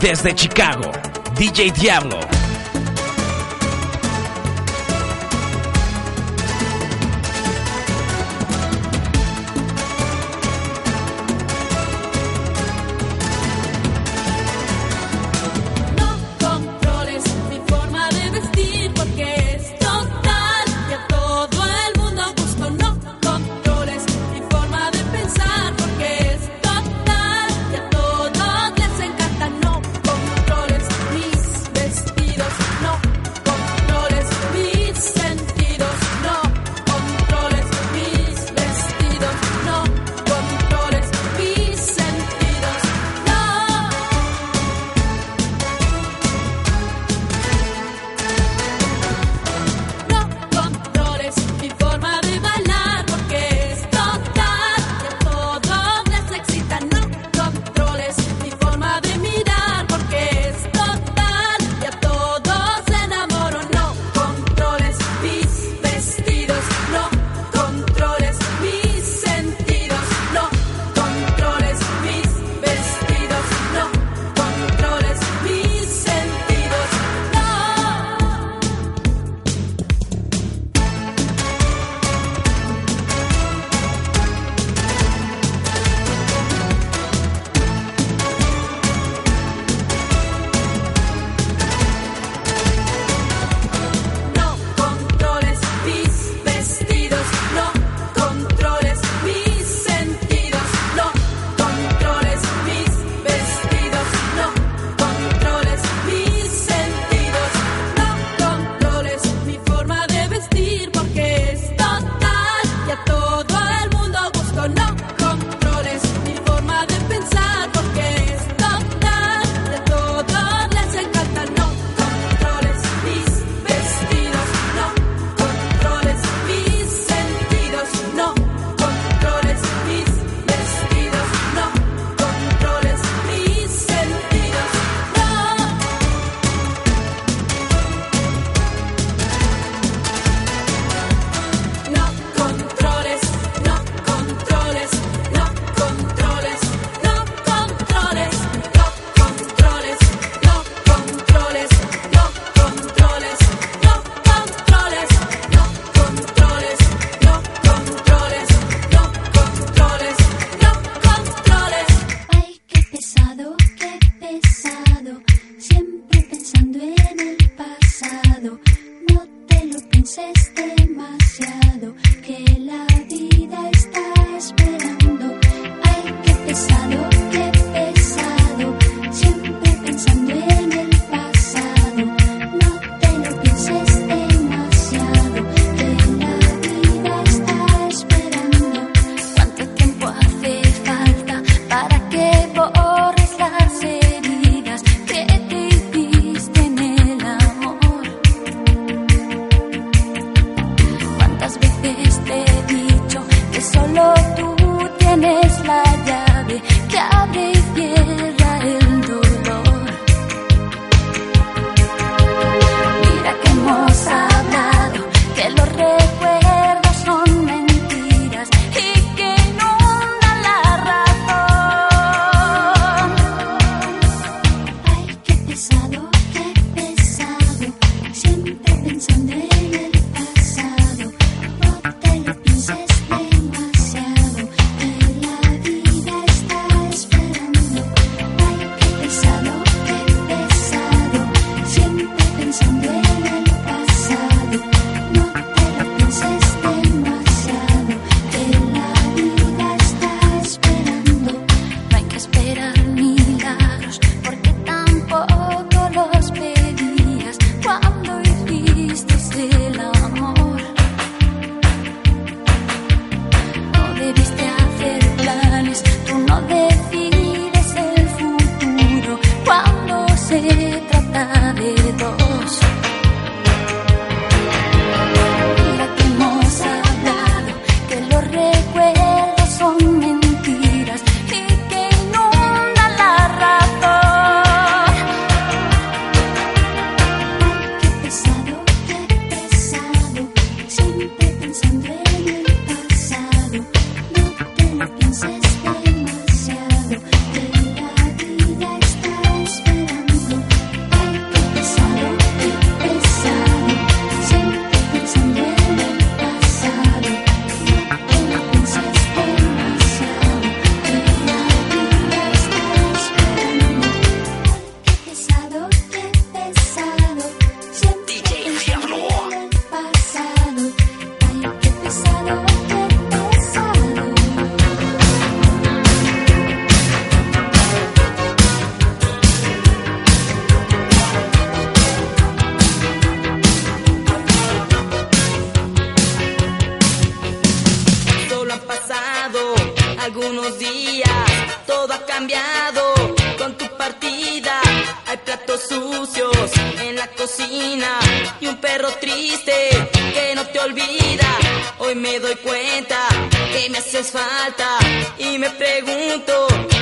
Desde Chicago, DJ Diablo.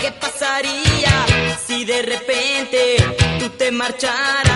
Qué pasaría si de repente tú te marcharas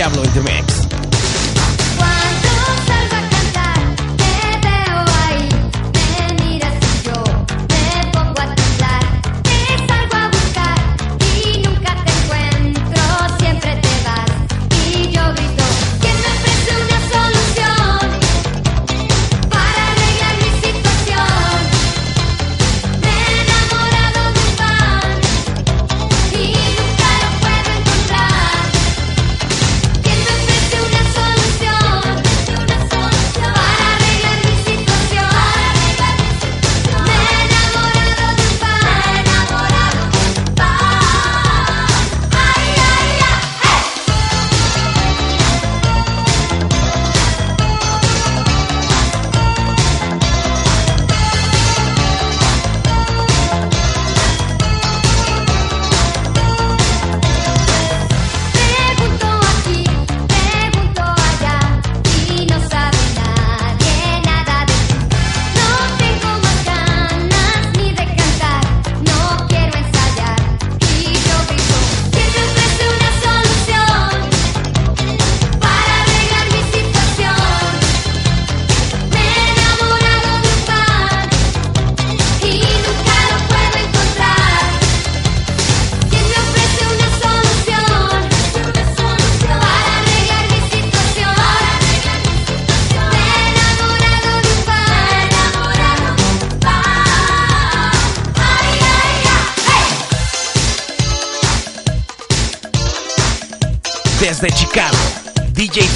Diablo into.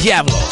Diablo.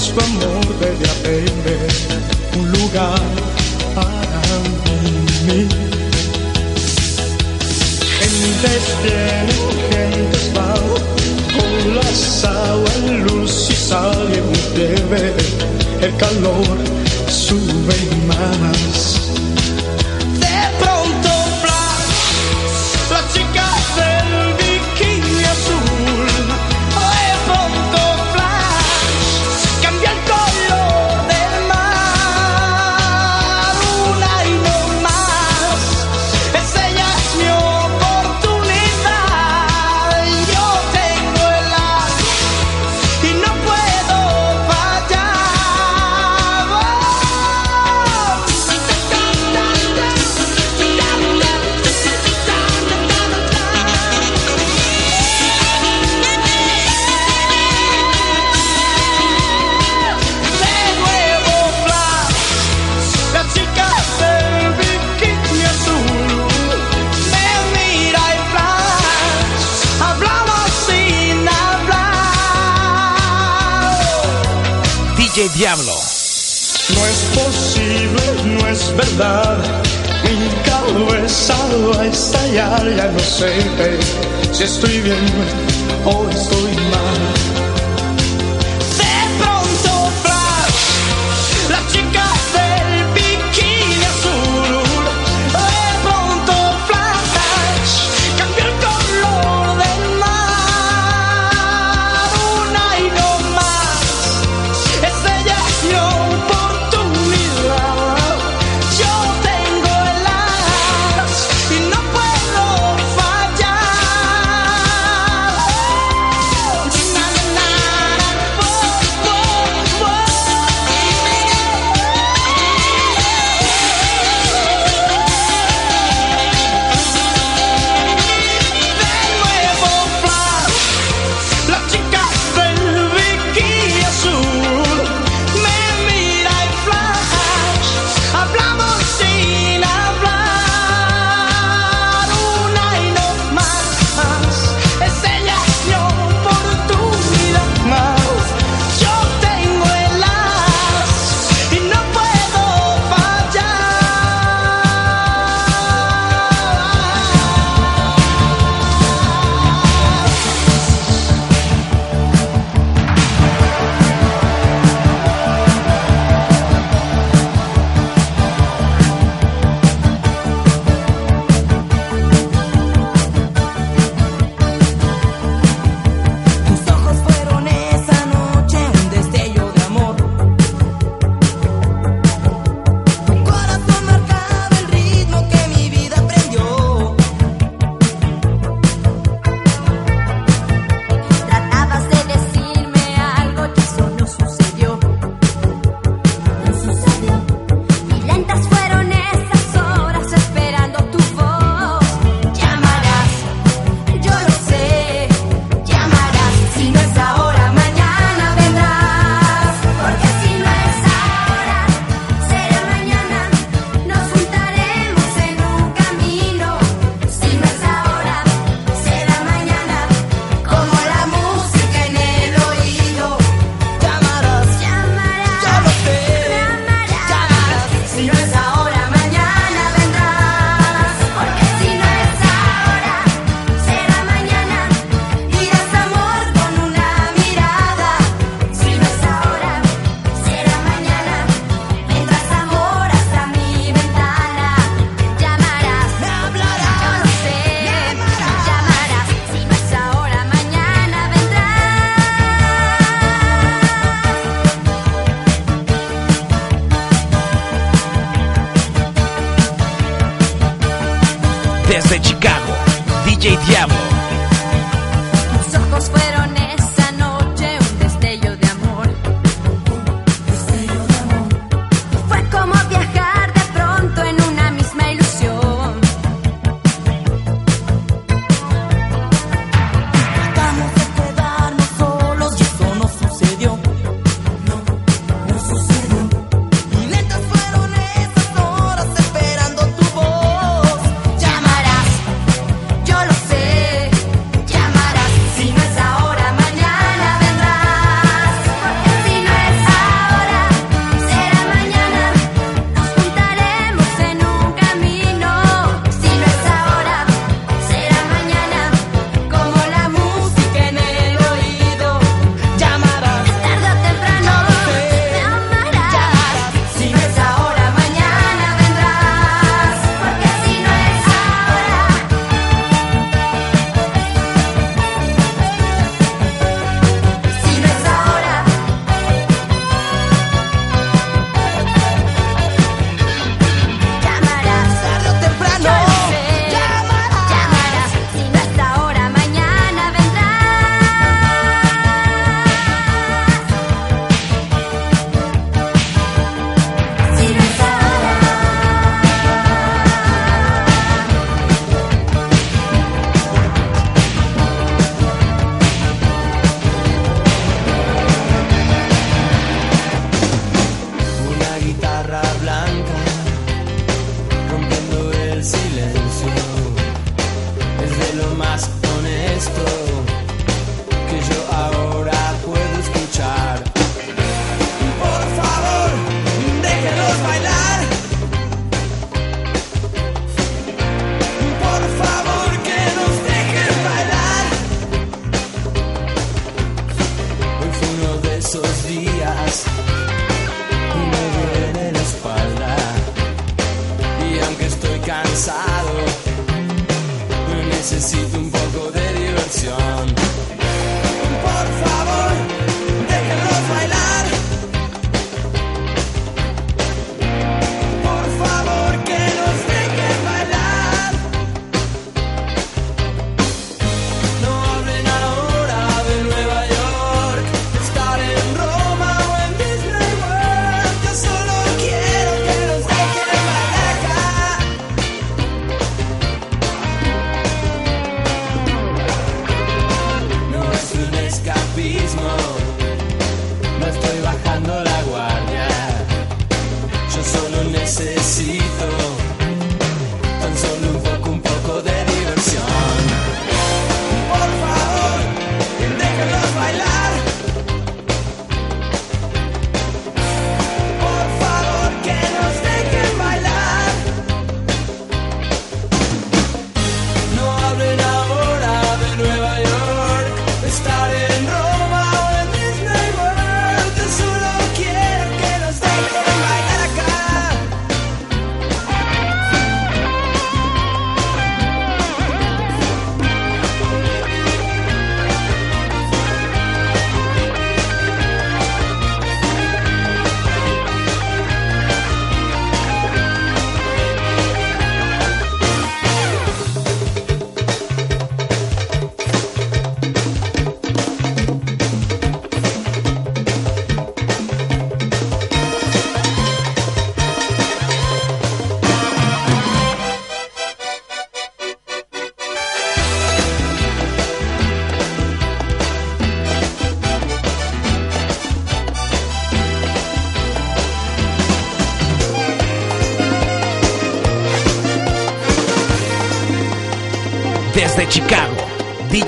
su amor debe aprender un lugar para mí. Gentes vienen, gentes van, con la agua en luz. diablo. No es posible, no es verdad. Mi cabeza va a estallar, ya no sé si estoy bien o estoy mal.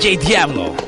DJ Diablo.